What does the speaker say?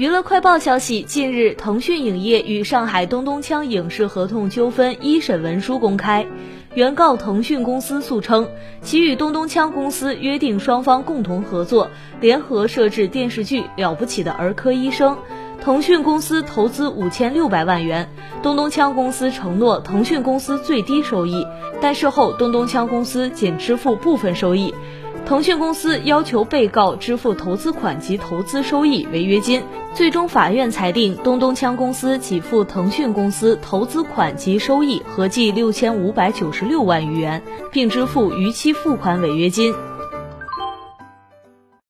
娱乐快报消息，近日，腾讯影业与上海东东锵影视合同纠纷一审文书公开。原告腾讯公司诉称，其与东东锵公司约定双方共同合作，联合摄制电视剧《了不起的儿科医生》。腾讯公司投资五千六百万元，东东锵公司承诺腾讯公司最低收益，但事后东东锵公司仅支付部分收益。腾讯公司要求被告支付投资款及投资收益违约金，最终法院裁定东东枪公司给付腾讯公司投资款及收益合计六千五百九十六万余元，并支付逾期付款违约金。